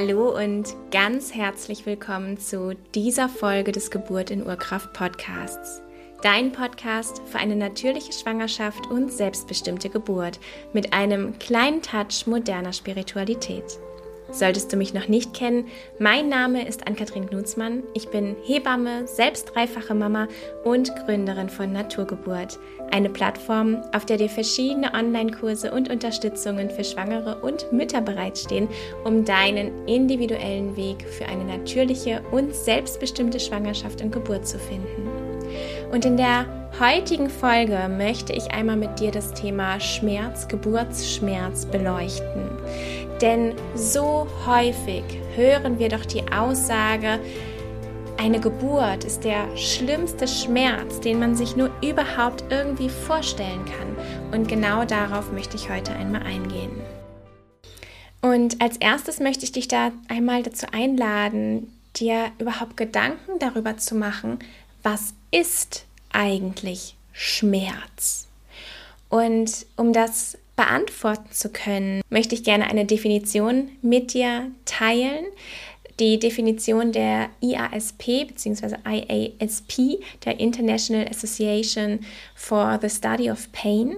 Hallo und ganz herzlich willkommen zu dieser Folge des Geburt in Urkraft Podcasts. Dein Podcast für eine natürliche Schwangerschaft und selbstbestimmte Geburt mit einem kleinen Touch moderner Spiritualität. Solltest du mich noch nicht kennen, mein Name ist Ann-Kathrin Knutzmann. Ich bin Hebamme, selbst dreifache Mama und Gründerin von Naturgeburt. Eine Plattform, auf der dir verschiedene Online-Kurse und Unterstützungen für Schwangere und Mütter bereitstehen, um deinen individuellen Weg für eine natürliche und selbstbestimmte Schwangerschaft und Geburt zu finden. Und in der heutigen Folge möchte ich einmal mit dir das Thema Schmerz, Geburtsschmerz beleuchten. Denn so häufig hören wir doch die Aussage, eine Geburt ist der schlimmste Schmerz, den man sich nur überhaupt irgendwie vorstellen kann. Und genau darauf möchte ich heute einmal eingehen. Und als erstes möchte ich dich da einmal dazu einladen, dir überhaupt Gedanken darüber zu machen, was ist eigentlich Schmerz? Und um das beantworten zu können, möchte ich gerne eine Definition mit dir teilen. Die Definition der IASP bzw. IASP, der International Association for the Study of Pain.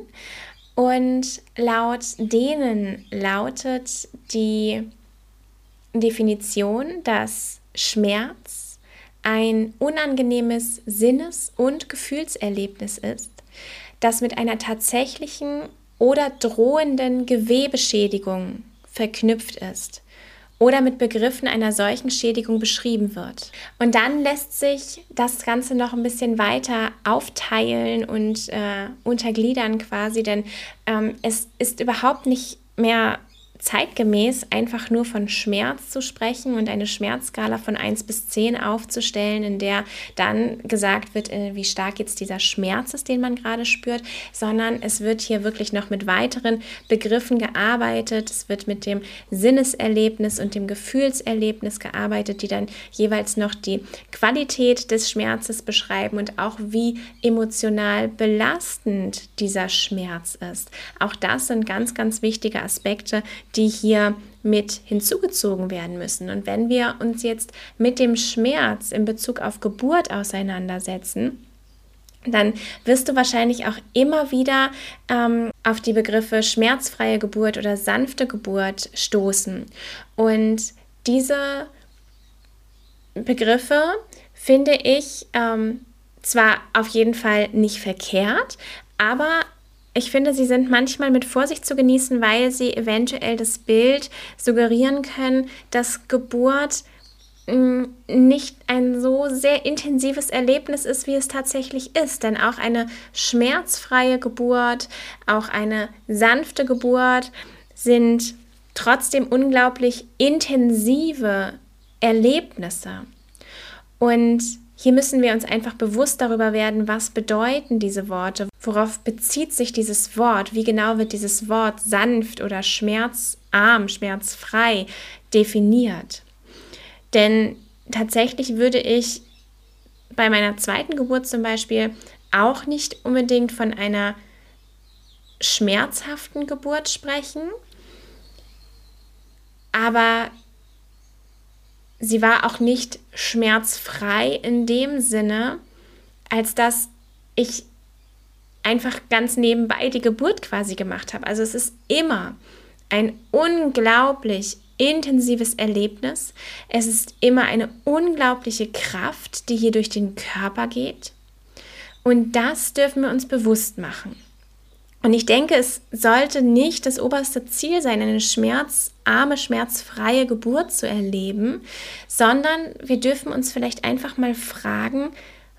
Und laut denen lautet die Definition, dass Schmerz ein unangenehmes Sinnes- und Gefühlserlebnis ist, das mit einer tatsächlichen oder drohenden Gewebeschädigung verknüpft ist oder mit Begriffen einer solchen Schädigung beschrieben wird. Und dann lässt sich das Ganze noch ein bisschen weiter aufteilen und äh, untergliedern quasi, denn ähm, es ist überhaupt nicht mehr zeitgemäß einfach nur von Schmerz zu sprechen und eine Schmerzskala von 1 bis 10 aufzustellen, in der dann gesagt wird, äh, wie stark jetzt dieser Schmerz ist, den man gerade spürt, sondern es wird hier wirklich noch mit weiteren Begriffen gearbeitet. Es wird mit dem Sinneserlebnis und dem Gefühlserlebnis gearbeitet, die dann jeweils noch die Qualität des Schmerzes beschreiben und auch wie emotional belastend dieser Schmerz ist. Auch das sind ganz, ganz wichtige Aspekte, die hier mit hinzugezogen werden müssen. Und wenn wir uns jetzt mit dem Schmerz in Bezug auf Geburt auseinandersetzen, dann wirst du wahrscheinlich auch immer wieder ähm, auf die Begriffe schmerzfreie Geburt oder sanfte Geburt stoßen. Und diese Begriffe finde ich ähm, zwar auf jeden Fall nicht verkehrt, aber ich finde, sie sind manchmal mit Vorsicht zu genießen, weil sie eventuell das Bild suggerieren können, dass Geburt mm, nicht ein so sehr intensives Erlebnis ist, wie es tatsächlich ist. Denn auch eine schmerzfreie Geburt, auch eine sanfte Geburt sind trotzdem unglaublich intensive Erlebnisse. Und hier müssen wir uns einfach bewusst darüber werden, was bedeuten diese Worte, worauf bezieht sich dieses Wort, wie genau wird dieses Wort sanft oder schmerzarm, schmerzfrei definiert. Denn tatsächlich würde ich bei meiner zweiten Geburt zum Beispiel auch nicht unbedingt von einer schmerzhaften Geburt sprechen, aber sie war auch nicht schmerzfrei in dem Sinne, als dass ich einfach ganz nebenbei die Geburt quasi gemacht habe. Also es ist immer ein unglaublich intensives Erlebnis. Es ist immer eine unglaubliche Kraft, die hier durch den Körper geht. Und das dürfen wir uns bewusst machen. Und ich denke, es sollte nicht das oberste Ziel sein, eine schmerzarme, schmerzfreie Geburt zu erleben, sondern wir dürfen uns vielleicht einfach mal fragen,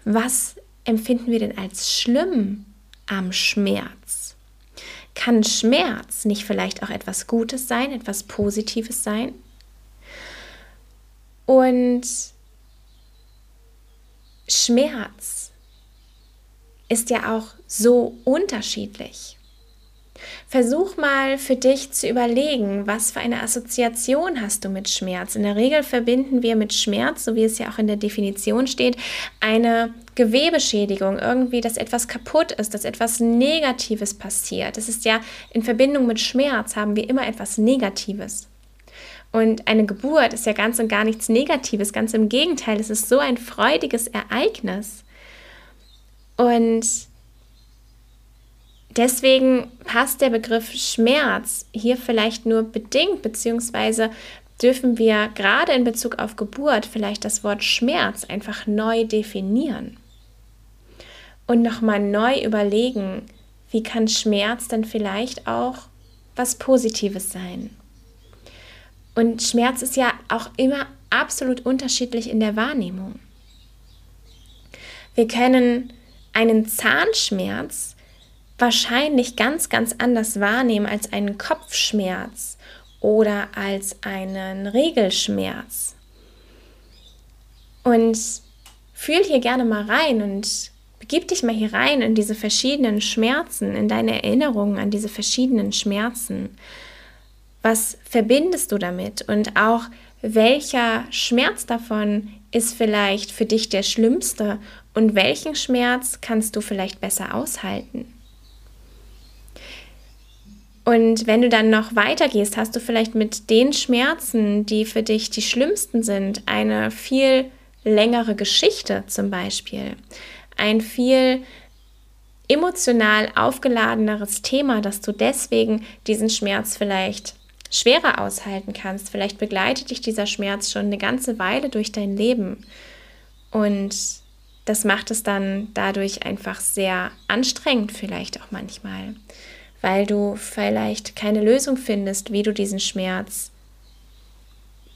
was empfinden wir denn als schlimm am Schmerz? Kann Schmerz nicht vielleicht auch etwas Gutes sein, etwas Positives sein? Und Schmerz ist ja auch so unterschiedlich. Versuch mal für dich zu überlegen, was für eine Assoziation hast du mit Schmerz. In der Regel verbinden wir mit Schmerz, so wie es ja auch in der Definition steht, eine Gewebeschädigung, irgendwie, dass etwas kaputt ist, dass etwas Negatives passiert. Das ist ja in Verbindung mit Schmerz haben wir immer etwas Negatives. Und eine Geburt ist ja ganz und gar nichts Negatives, ganz im Gegenteil, es ist so ein freudiges Ereignis. Und deswegen passt der Begriff Schmerz hier vielleicht nur bedingt, beziehungsweise dürfen wir gerade in Bezug auf Geburt vielleicht das Wort Schmerz einfach neu definieren und nochmal neu überlegen, wie kann Schmerz dann vielleicht auch was Positives sein. Und Schmerz ist ja auch immer absolut unterschiedlich in der Wahrnehmung. Wir können einen Zahnschmerz wahrscheinlich ganz, ganz anders wahrnehmen als einen Kopfschmerz oder als einen Regelschmerz. Und fühl hier gerne mal rein und begib dich mal hier rein in diese verschiedenen Schmerzen, in deine Erinnerungen an diese verschiedenen Schmerzen. Was verbindest du damit? Und auch welcher Schmerz davon ist vielleicht für dich der schlimmste und welchen Schmerz kannst du vielleicht besser aushalten? Und wenn du dann noch weitergehst, hast du vielleicht mit den Schmerzen, die für dich die schlimmsten sind, eine viel längere Geschichte zum Beispiel. Ein viel emotional aufgeladeneres Thema, dass du deswegen diesen Schmerz vielleicht schwerer aushalten kannst. Vielleicht begleitet dich dieser Schmerz schon eine ganze Weile durch dein Leben. Und das macht es dann dadurch einfach sehr anstrengend, vielleicht auch manchmal weil du vielleicht keine Lösung findest, wie du diesen Schmerz,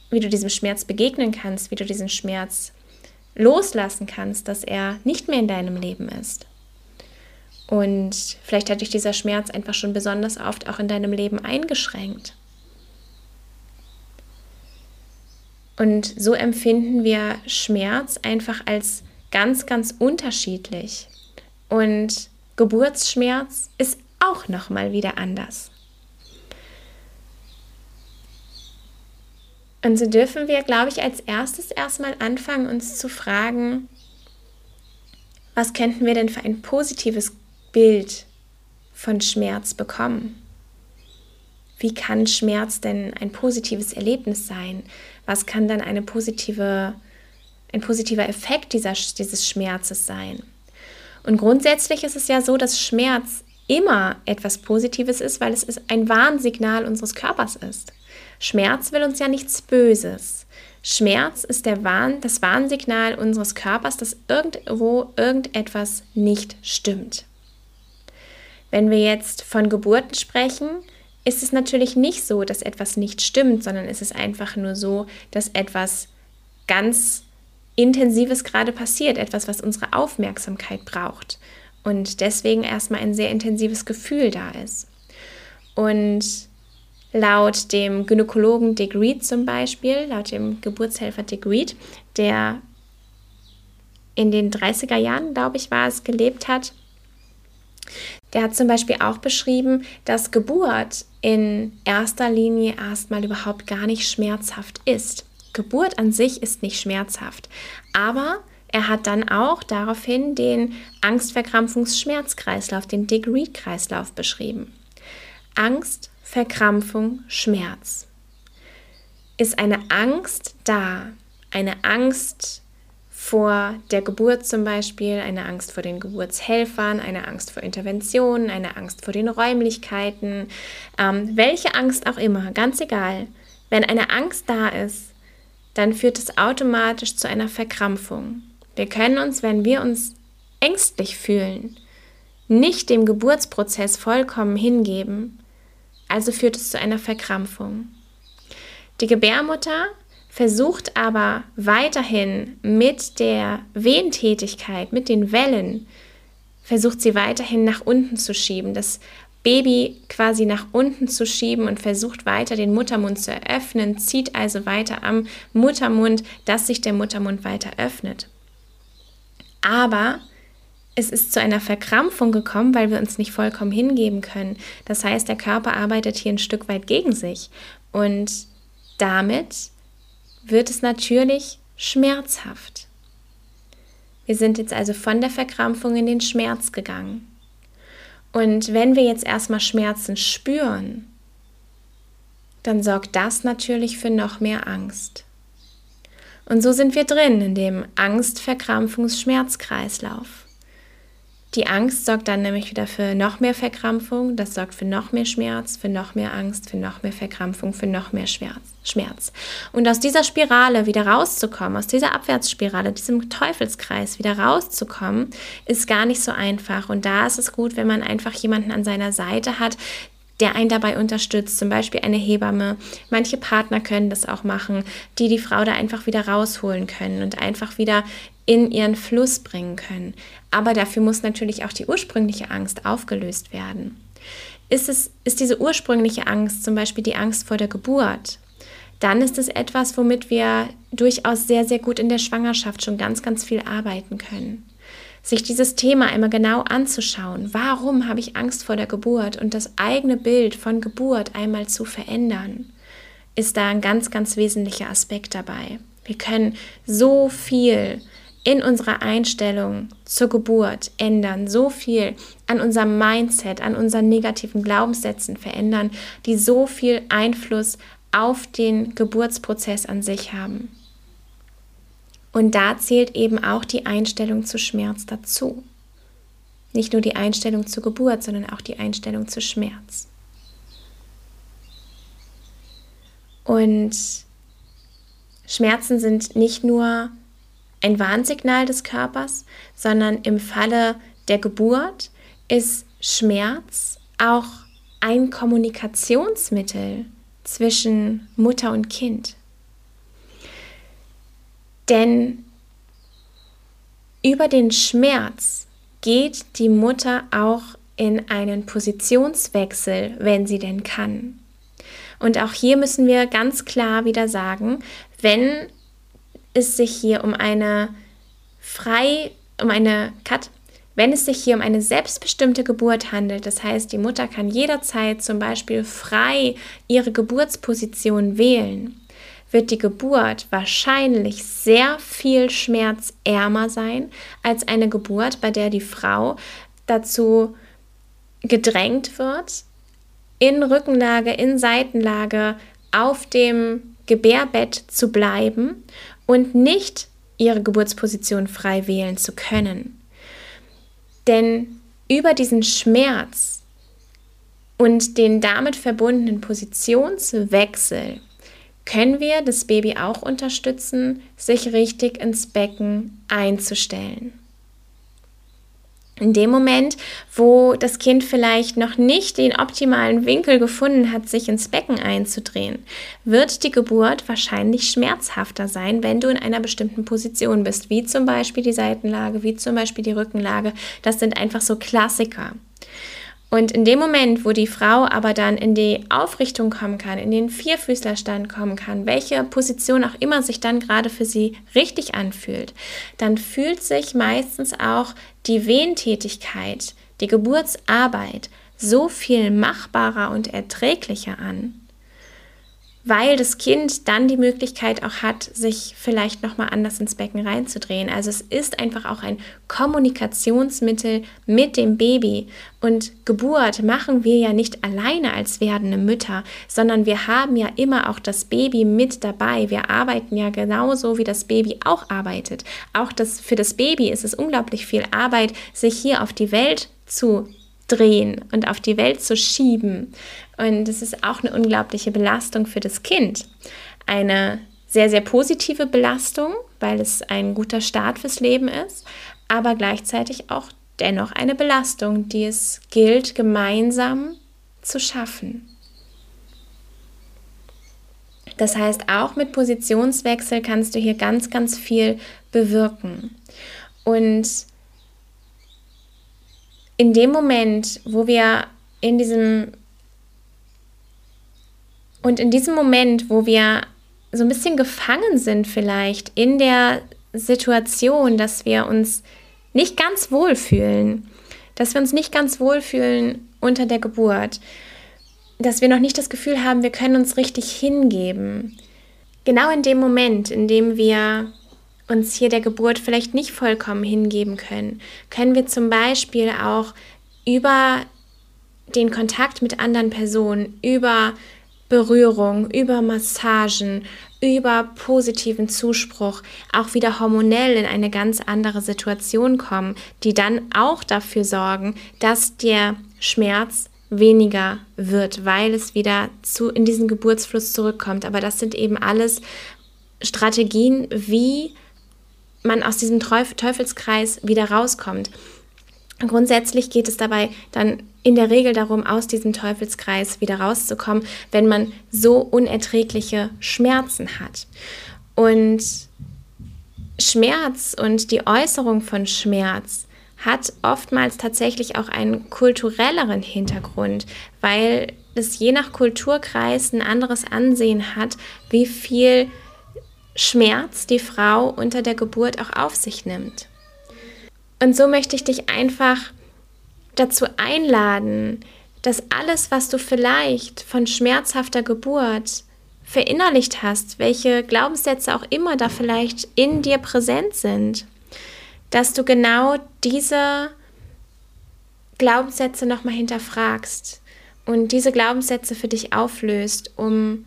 wie du diesem Schmerz begegnen kannst, wie du diesen Schmerz loslassen kannst, dass er nicht mehr in deinem Leben ist. Und vielleicht hat dich dieser Schmerz einfach schon besonders oft auch in deinem Leben eingeschränkt. Und so empfinden wir Schmerz einfach als ganz, ganz unterschiedlich. Und Geburtsschmerz ist auch noch mal wieder anders. Und so dürfen wir, glaube ich, als erstes erstmal anfangen, uns zu fragen, was könnten wir denn für ein positives Bild von Schmerz bekommen? Wie kann Schmerz denn ein positives Erlebnis sein? Was kann dann eine positive, ein positiver Effekt dieser, dieses Schmerzes sein? Und grundsätzlich ist es ja so, dass Schmerz immer etwas Positives ist, weil es ein Warnsignal unseres Körpers ist. Schmerz will uns ja nichts Böses. Schmerz ist der Warn, das Warnsignal unseres Körpers, dass irgendwo irgendetwas nicht stimmt. Wenn wir jetzt von Geburten sprechen, ist es natürlich nicht so, dass etwas nicht stimmt, sondern es ist einfach nur so, dass etwas ganz Intensives gerade passiert, etwas, was unsere Aufmerksamkeit braucht und deswegen erstmal ein sehr intensives Gefühl da ist. Und laut dem Gynäkologen Dick Reed zum Beispiel, laut dem Geburtshelfer Dick Reed, der in den 30er Jahren, glaube ich, war es, gelebt hat, der hat zum Beispiel auch beschrieben, dass Geburt in erster Linie erstmal überhaupt gar nicht schmerzhaft ist. Geburt an sich ist nicht schmerzhaft, aber er hat dann auch daraufhin den Angstverkrampfungs-Schmerzkreislauf, den Dick-Reed-Kreislauf beschrieben. Angst, Verkrampfung, Schmerz. Ist eine Angst da? Eine Angst vor der Geburt zum Beispiel, eine Angst vor den Geburtshelfern, eine Angst vor Interventionen, eine Angst vor den Räumlichkeiten, ähm, welche Angst auch immer, ganz egal. Wenn eine Angst da ist, dann führt es automatisch zu einer Verkrampfung. Wir können uns, wenn wir uns ängstlich fühlen, nicht dem Geburtsprozess vollkommen hingeben, also führt es zu einer Verkrampfung. Die Gebärmutter versucht aber weiterhin mit der Wehentätigkeit, mit den Wellen, versucht sie weiterhin nach unten zu schieben, das Baby quasi nach unten zu schieben und versucht weiter den Muttermund zu eröffnen, zieht also weiter am Muttermund, dass sich der Muttermund weiter öffnet. Aber es ist zu einer Verkrampfung gekommen, weil wir uns nicht vollkommen hingeben können. Das heißt, der Körper arbeitet hier ein Stück weit gegen sich. Und damit wird es natürlich schmerzhaft. Wir sind jetzt also von der Verkrampfung in den Schmerz gegangen. Und wenn wir jetzt erstmal Schmerzen spüren, dann sorgt das natürlich für noch mehr Angst. Und so sind wir drin in dem Angst-Verkrampfungs-Schmerzkreislauf. Die Angst sorgt dann nämlich wieder für noch mehr Verkrampfung, das sorgt für noch mehr Schmerz, für noch mehr Angst, für noch mehr Verkrampfung, für noch mehr Schmerz. Und aus dieser Spirale wieder rauszukommen, aus dieser Abwärtsspirale, diesem Teufelskreis wieder rauszukommen, ist gar nicht so einfach. Und da ist es gut, wenn man einfach jemanden an seiner Seite hat, der einen dabei unterstützt, zum Beispiel eine Hebamme. Manche Partner können das auch machen, die die Frau da einfach wieder rausholen können und einfach wieder in ihren Fluss bringen können. Aber dafür muss natürlich auch die ursprüngliche Angst aufgelöst werden. Ist, es, ist diese ursprüngliche Angst zum Beispiel die Angst vor der Geburt? Dann ist es etwas, womit wir durchaus sehr, sehr gut in der Schwangerschaft schon ganz, ganz viel arbeiten können sich dieses Thema immer genau anzuschauen. Warum habe ich Angst vor der Geburt und das eigene Bild von Geburt einmal zu verändern, ist da ein ganz, ganz wesentlicher Aspekt dabei. Wir können so viel in unserer Einstellung zur Geburt ändern, so viel an unserem Mindset, an unseren negativen Glaubenssätzen verändern, die so viel Einfluss auf den Geburtsprozess an sich haben. Und da zählt eben auch die Einstellung zu Schmerz dazu. Nicht nur die Einstellung zur Geburt, sondern auch die Einstellung zu Schmerz. Und Schmerzen sind nicht nur ein Warnsignal des Körpers, sondern im Falle der Geburt ist Schmerz auch ein Kommunikationsmittel zwischen Mutter und Kind. Denn über den Schmerz geht die Mutter auch in einen Positionswechsel, wenn sie denn kann. Und auch hier müssen wir ganz klar wieder sagen, wenn es sich hier um eine frei, um eine Cut, wenn es sich hier um eine selbstbestimmte Geburt handelt, das heißt, die Mutter kann jederzeit zum Beispiel frei ihre Geburtsposition wählen, wird die Geburt wahrscheinlich sehr viel schmerzärmer sein als eine Geburt, bei der die Frau dazu gedrängt wird, in Rückenlage, in Seitenlage auf dem Gebärbett zu bleiben und nicht ihre Geburtsposition frei wählen zu können. Denn über diesen Schmerz und den damit verbundenen Positionswechsel können wir das Baby auch unterstützen, sich richtig ins Becken einzustellen. In dem Moment, wo das Kind vielleicht noch nicht den optimalen Winkel gefunden hat, sich ins Becken einzudrehen, wird die Geburt wahrscheinlich schmerzhafter sein, wenn du in einer bestimmten Position bist, wie zum Beispiel die Seitenlage, wie zum Beispiel die Rückenlage. Das sind einfach so Klassiker. Und in dem Moment, wo die Frau aber dann in die Aufrichtung kommen kann, in den Vierfüßlerstand kommen kann, welche Position auch immer sich dann gerade für sie richtig anfühlt, dann fühlt sich meistens auch die Wehentätigkeit, die Geburtsarbeit so viel machbarer und erträglicher an weil das Kind dann die Möglichkeit auch hat, sich vielleicht nochmal anders ins Becken reinzudrehen. Also es ist einfach auch ein Kommunikationsmittel mit dem Baby. Und Geburt machen wir ja nicht alleine als werdende Mütter, sondern wir haben ja immer auch das Baby mit dabei. Wir arbeiten ja genauso, wie das Baby auch arbeitet. Auch das, für das Baby ist es unglaublich viel Arbeit, sich hier auf die Welt zu drehen und auf die Welt zu schieben. Und es ist auch eine unglaubliche Belastung für das Kind. Eine sehr, sehr positive Belastung, weil es ein guter Start fürs Leben ist, aber gleichzeitig auch dennoch eine Belastung, die es gilt, gemeinsam zu schaffen. Das heißt, auch mit Positionswechsel kannst du hier ganz, ganz viel bewirken. Und in dem Moment, wo wir in diesem und in diesem Moment, wo wir so ein bisschen gefangen sind vielleicht in der Situation, dass wir uns nicht ganz wohl fühlen, dass wir uns nicht ganz wohl fühlen unter der Geburt, dass wir noch nicht das Gefühl haben, wir können uns richtig hingeben. Genau in dem Moment, in dem wir uns hier der Geburt vielleicht nicht vollkommen hingeben können, können wir zum Beispiel auch über den Kontakt mit anderen Personen, über Berührung, über Massagen, über positiven Zuspruch auch wieder hormonell in eine ganz andere Situation kommen, die dann auch dafür sorgen, dass der Schmerz weniger wird, weil es wieder zu, in diesen Geburtsfluss zurückkommt. Aber das sind eben alles Strategien, wie man aus diesem Teufelskreis wieder rauskommt. Grundsätzlich geht es dabei dann in der Regel darum, aus diesem Teufelskreis wieder rauszukommen, wenn man so unerträgliche Schmerzen hat. Und Schmerz und die Äußerung von Schmerz hat oftmals tatsächlich auch einen kulturelleren Hintergrund, weil es je nach Kulturkreis ein anderes Ansehen hat, wie viel Schmerz die Frau unter der Geburt auch auf sich nimmt. Und so möchte ich dich einfach dazu einladen, dass alles, was du vielleicht von schmerzhafter Geburt verinnerlicht hast, welche Glaubenssätze auch immer da vielleicht in dir präsent sind, dass du genau diese Glaubenssätze nochmal hinterfragst und diese Glaubenssätze für dich auflöst, um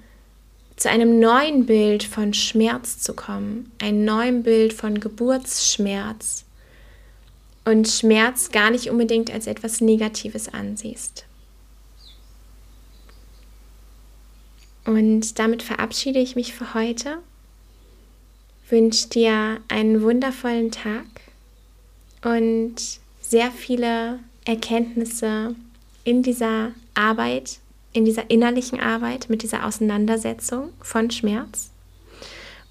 zu einem neuen Bild von Schmerz zu kommen, ein neues Bild von Geburtsschmerz und Schmerz gar nicht unbedingt als etwas Negatives ansiehst. Und damit verabschiede ich mich für heute, wünsche dir einen wundervollen Tag und sehr viele Erkenntnisse in dieser Arbeit, in dieser innerlichen Arbeit, mit dieser Auseinandersetzung von Schmerz.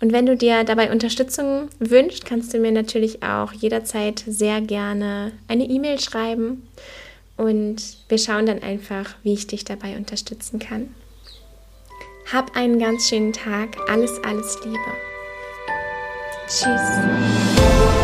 Und wenn du dir dabei Unterstützung wünschst, kannst du mir natürlich auch jederzeit sehr gerne eine E-Mail schreiben und wir schauen dann einfach, wie ich dich dabei unterstützen kann. Hab einen ganz schönen Tag. Alles, alles Liebe. Tschüss.